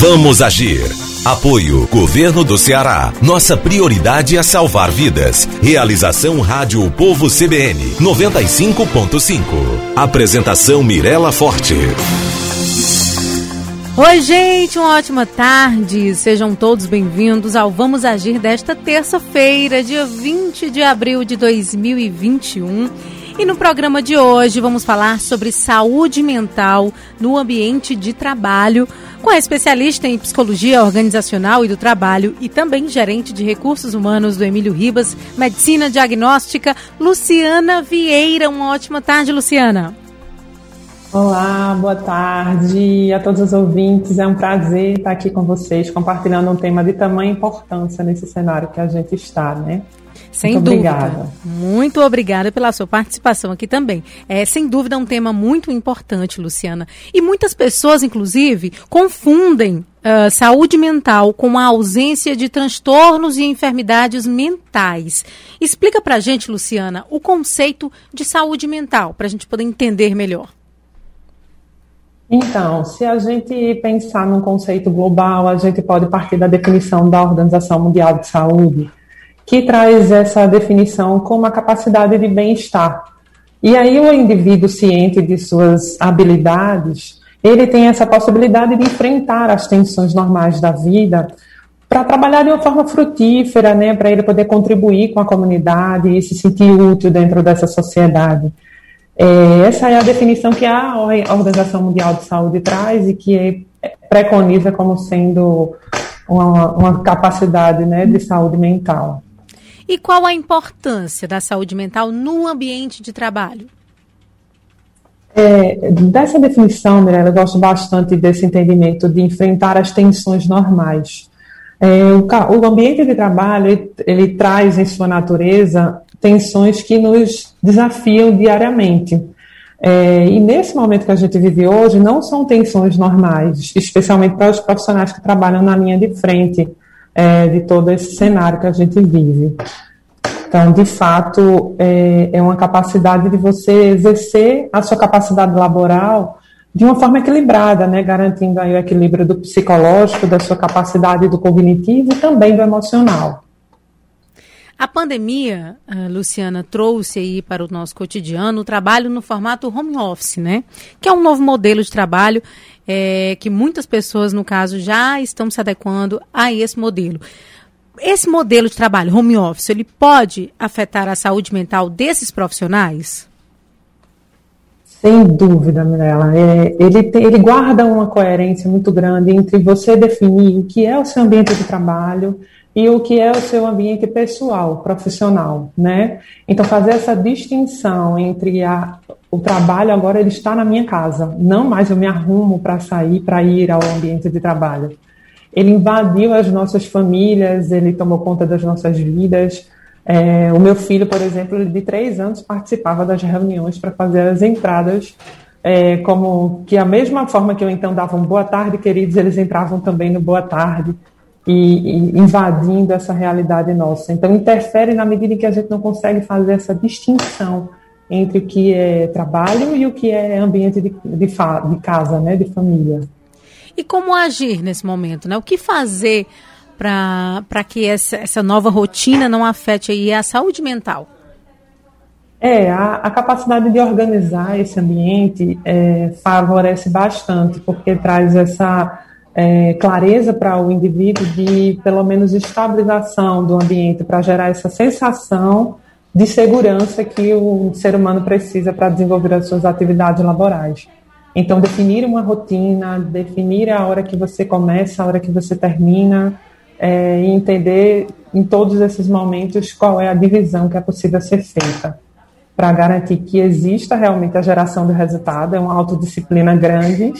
Vamos agir. Apoio Governo do Ceará. Nossa prioridade é salvar vidas. Realização Rádio Povo CBN 95.5. Apresentação Mirella Forte. Oi, gente, uma ótima tarde. Sejam todos bem-vindos ao Vamos Agir desta terça-feira, dia 20 de abril de 2021. E no programa de hoje vamos falar sobre saúde mental no ambiente de trabalho com a especialista em psicologia organizacional e do trabalho e também gerente de recursos humanos do Emílio Ribas, medicina diagnóstica, Luciana Vieira. Uma ótima tarde, Luciana. Olá, boa tarde a todos os ouvintes. É um prazer estar aqui com vocês, compartilhando um tema de tamanha importância nesse cenário que a gente está, né? Sem muito dúvida. Obrigada. Muito obrigada pela sua participação aqui também. É, sem dúvida, um tema muito importante, Luciana. E muitas pessoas, inclusive, confundem uh, saúde mental com a ausência de transtornos e enfermidades mentais. Explica pra gente, Luciana, o conceito de saúde mental, para a gente poder entender melhor. Então, se a gente pensar num conceito global, a gente pode partir da definição da Organização Mundial de Saúde, que traz essa definição como a capacidade de bem-estar. E aí o indivíduo ciente de suas habilidades, ele tem essa possibilidade de enfrentar as tensões normais da vida para trabalhar de uma forma frutífera, né, para ele poder contribuir com a comunidade e se sentir útil dentro dessa sociedade. É, essa é a definição que a Organização Mundial de Saúde traz e que preconiza como sendo uma, uma capacidade né, de saúde mental. E qual a importância da saúde mental no ambiente de trabalho? É, dessa definição, Mirella, eu gosto bastante desse entendimento de enfrentar as tensões normais. É, o, o, ambiente de trabalho ele, ele, traz em sua natureza tensões que nos desafiam diariamente. É, e nesse momento que a gente vive hoje, não são tensões normais, especialmente para os profissionais que trabalham na linha de frente é, de todo esse cenário que a gente vive. Então, de fato, é, é uma capacidade de você exercer a sua capacidade laboral de uma forma equilibrada, né, garantindo aí o equilíbrio do psicológico, da sua capacidade do cognitivo e também do emocional. A pandemia, Luciana, trouxe aí para o nosso cotidiano o trabalho no formato home office, né? Que é um novo modelo de trabalho é, que muitas pessoas, no caso, já estão se adequando a esse modelo. Esse modelo de trabalho, home office, ele pode afetar a saúde mental desses profissionais? Sem dúvida, Mirella. É, ele, tem, ele guarda uma coerência muito grande entre você definir o que é o seu ambiente de trabalho e o que é o seu ambiente pessoal, profissional, né? Então fazer essa distinção entre a, o trabalho agora ele está na minha casa, não mais eu me arrumo para sair para ir ao ambiente de trabalho. Ele invadiu as nossas famílias, ele tomou conta das nossas vidas. É, o meu filho, por exemplo, de três anos participava das reuniões para fazer as entradas é, como que a mesma forma que eu então dava um boa tarde, queridos, eles entravam também no boa tarde e, invadindo essa realidade nossa. Então, interfere na medida em que a gente não consegue fazer essa distinção entre o que é trabalho e o que é ambiente de, de, de casa, né, de família. E como agir nesse momento, né? O que fazer para que essa, essa nova rotina não afete aí a saúde mental? É, a, a capacidade de organizar esse ambiente é, favorece bastante, porque traz essa é, clareza para o indivíduo de, pelo menos, estabilização do ambiente, para gerar essa sensação de segurança que o ser humano precisa para desenvolver as suas atividades laborais. Então, definir uma rotina, definir a hora que você começa, a hora que você termina, é, e entender em todos esses momentos qual é a divisão que é possível ser feita para garantir que exista realmente a geração do resultado, é uma autodisciplina grande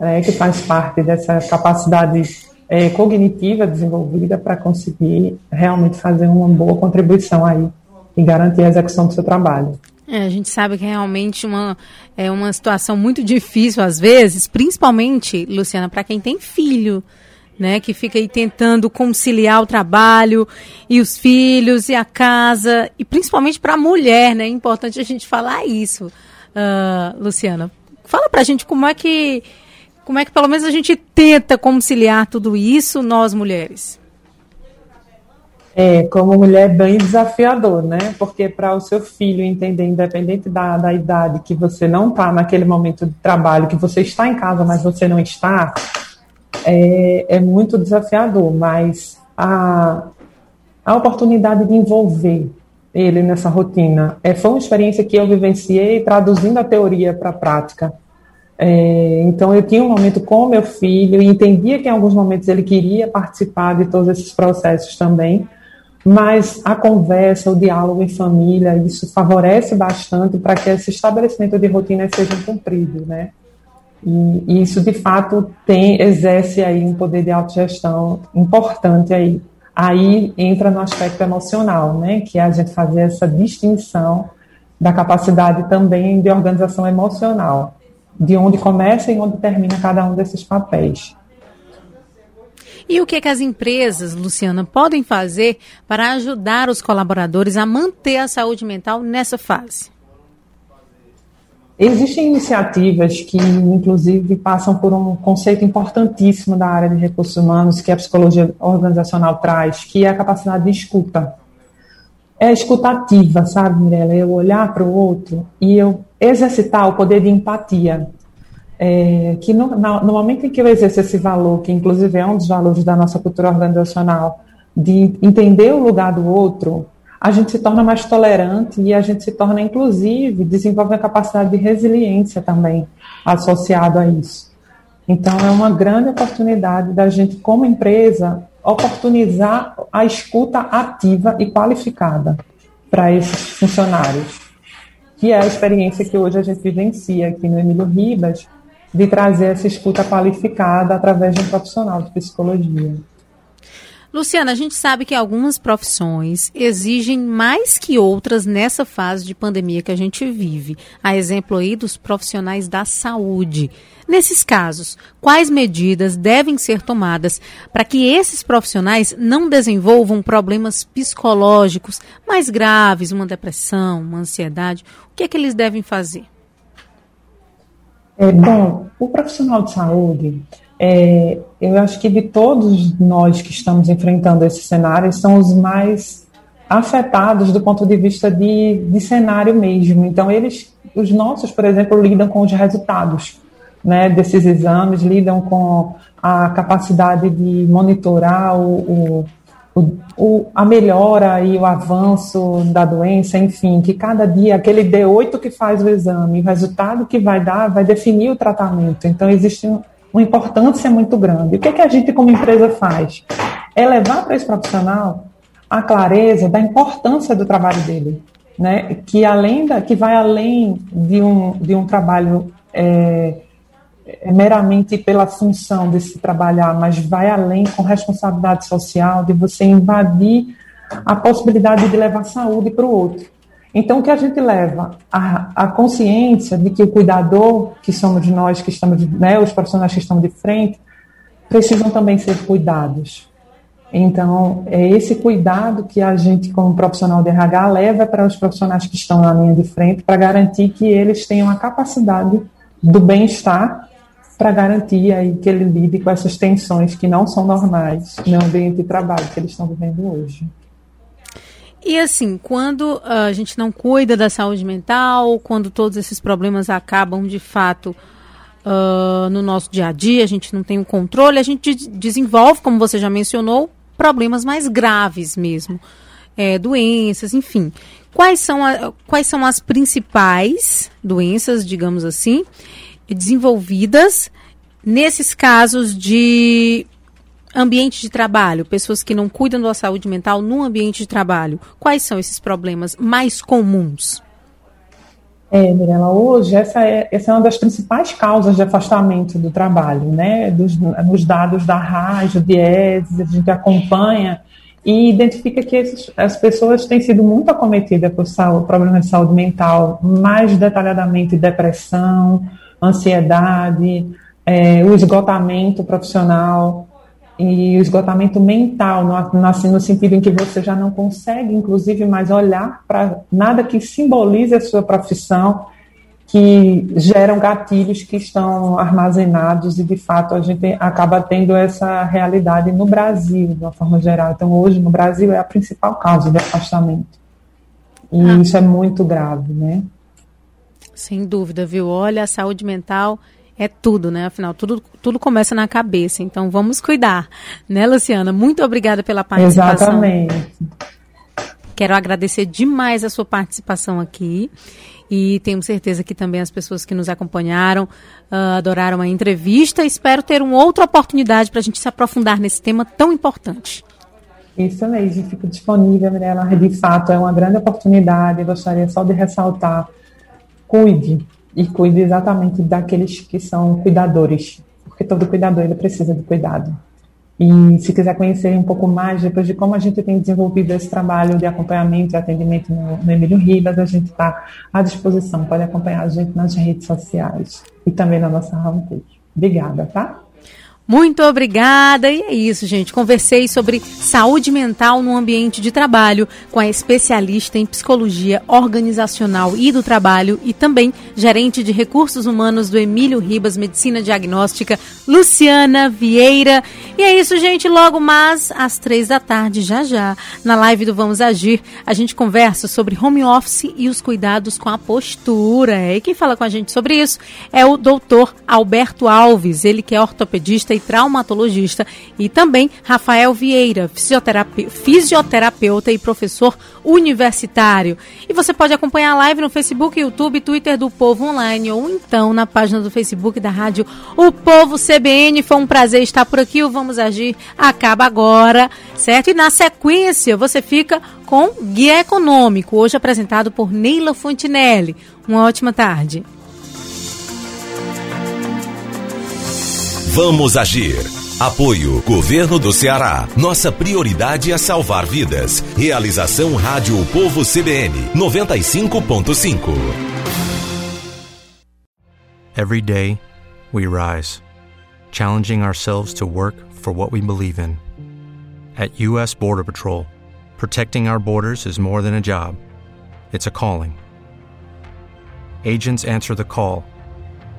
né, que faz parte dessa capacidade é, cognitiva desenvolvida para conseguir realmente fazer uma boa contribuição aí e garantir a execução do seu trabalho. É, a gente sabe que é realmente uma, é uma situação muito difícil às vezes, principalmente, Luciana, para quem tem filho, né, que fica aí tentando conciliar o trabalho e os filhos e a casa, e principalmente para a mulher, né? É importante a gente falar isso, uh, Luciana. Fala para a gente como é que como é que pelo menos a gente tenta conciliar tudo isso, nós mulheres. É, como mulher, bem desafiador, né? Porque para o seu filho entender, independente da, da idade, que você não está naquele momento de trabalho, que você está em casa, mas você não está, é, é muito desafiador. Mas a, a oportunidade de envolver ele nessa rotina é, foi uma experiência que eu vivenciei traduzindo a teoria para a prática. É, então eu tinha um momento com meu filho e entendia que em alguns momentos ele queria participar de todos esses processos também, mas a conversa, o diálogo em família, isso favorece bastante para que esse estabelecimento de rotina seja cumprido, né? E, e, isso de fato tem exerce aí um poder de autogestão importante aí. Aí entra no aspecto emocional, né? Que é a gente fazer essa distinção da capacidade também de organização emocional, de onde começa e onde termina cada um desses papéis. E o que, é que as empresas, Luciana, podem fazer para ajudar os colaboradores a manter a saúde mental nessa fase? Existem iniciativas que, inclusive, passam por um conceito importantíssimo da área de recursos humanos que a psicologia organizacional traz, que é a capacidade de escuta. É escutativa, sabe, Mirella? Eu olhar para o outro e eu exercitar o poder de empatia é, que no, no, momento em que eu exerço esse valor, que inclusive é um dos valores da nossa cultura organizacional, de entender o lugar do outro, a gente se torna mais tolerante e a gente se torna, inclusive, desenvolve a capacidade de resiliência também associado a isso. Então, é uma grande oportunidade da gente, como empresa, oportunizar a escuta ativa e qualificada para esses funcionários, que é a experiência que hoje a gente vivencia aqui no Emílio Ribas, de trazer essa escuta qualificada através de um profissional de psicologia. Luciana, a gente sabe que algumas profissões exigem mais que outras nessa fase de pandemia que a gente vive. A exemplo aí dos profissionais da saúde. Nesses casos, quais medidas devem ser tomadas para que esses profissionais não desenvolvam problemas psicológicos mais graves, uma depressão, uma ansiedade? O que é que eles devem fazer? É, bom, o profissional de saúde, é, eu acho que de todos nós que estamos enfrentando esse cenário, são os mais afetados do ponto de vista de, de cenário mesmo. Então, eles, os nossos, por exemplo, lidam com os resultados né, desses exames, lidam com a capacidade de monitorar o, o o, a melhora e o avanço da doença, enfim, que cada dia, aquele D8 que faz o exame, o resultado que vai dar, vai definir o tratamento. Então, existe uma importância muito grande. O que, é que a gente, como empresa, faz? É levar para esse profissional a clareza da importância do trabalho dele, né? que, além da, que vai além de um, de um trabalho. É, é meramente pela função de se trabalhar, mas vai além com responsabilidade social, de você invadir a possibilidade de levar saúde para o outro. Então, o que a gente leva? A, a, consciência de que o cuidador, que somos nós, que estamos, né, os profissionais que estão de frente, precisam também ser cuidados. Então, é esse cuidado que a gente, como profissional de RH, leva para os profissionais que estão na linha de frente, para garantir que eles tenham a capacidade do bem-estar para garantir aí que ele lide com essas tensões que não são normais no ambiente de trabalho que eles estão vivendo hoje. E assim, quando ah, a gente não cuida da saúde mental, quando todos esses problemas acabam de fato uh, no nosso dia a dia, a gente não tem o controle, a gente desenvolve, como você já mencionou, problemas mais graves mesmo, é, doenças, enfim. Quais são, a, quais são as principais doenças, digamos assim, desenvolvidas nesses casos de ambiente de trabalho, pessoas que não cuidam da saúde mental no ambiente de trabalho. Quais são esses problemas mais comuns? É, Mirella, hoje essa é, essa é uma das principais causas de afastamento do trabalho, né? Dos, nos dados da rádio, Dieses, a gente acompanha e identifica que esses, as pessoas têm sido muito acometidas por saúde, problemas de saúde mental, mais detalhadamente depressão, ansiedade, é, o esgotamento profissional e o esgotamento mental, no, assim, no sentido em que você já não consegue, inclusive, mais olhar para nada que simbolize a sua profissão, que geram gatilhos que estão armazenados e, de fato, a gente acaba tendo essa realidade no Brasil, de uma forma geral. Então, hoje, no Brasil, é a principal causa de afastamento. E ah. isso é muito grave, né? Sem dúvida, viu? Olha, a saúde mental é tudo, né? Afinal, tudo, tudo começa na cabeça. Então, vamos cuidar, né, Luciana? Muito obrigada pela participação. Exatamente. Quero agradecer demais a sua participação aqui. E tenho certeza que também as pessoas que nos acompanharam uh, adoraram a entrevista. Espero ter uma outra oportunidade para a gente se aprofundar nesse tema tão importante. Isso mesmo, fica disponível, Mirella. De fato, é uma grande oportunidade. Eu gostaria só de ressaltar: cuide, e cuide exatamente daqueles que são cuidadores, porque todo cuidador ele precisa de cuidado. E se quiser conhecer um pouco mais depois de como a gente tem desenvolvido esse trabalho de acompanhamento e atendimento no, no Emílio Ribas, a gente está à disposição. Pode acompanhar a gente nas redes sociais e também na nossa homepage. Obrigada, tá? Muito obrigada. E é isso, gente. Conversei sobre saúde mental no ambiente de trabalho com a especialista em psicologia organizacional e do trabalho e também gerente de recursos humanos do Emílio Ribas Medicina Diagnóstica, Luciana Vieira. E é isso, gente. Logo mais às três da tarde, já já, na live do Vamos Agir, a gente conversa sobre home office e os cuidados com a postura. E quem fala com a gente sobre isso é o doutor Alberto Alves, ele que é ortopedista e traumatologista, e também Rafael Vieira, fisioterapeuta, fisioterapeuta e professor universitário. E você pode acompanhar a live no Facebook, YouTube, Twitter do Povo Online ou então na página do Facebook da rádio O Povo CBN. Foi um prazer estar por aqui. O Vamos Agir acaba agora, certo? E na sequência você fica com Guia Econômico, hoje apresentado por Neila Fontinelli. Uma ótima tarde. Vamos agir. Apoio Governo do Ceará. Nossa prioridade é salvar vidas. Realização Rádio Povo CBN 95.5. Every day we rise, challenging ourselves to work for what we believe in. At US Border Patrol, protecting our borders is more than a job. It's a calling. Agents answer the call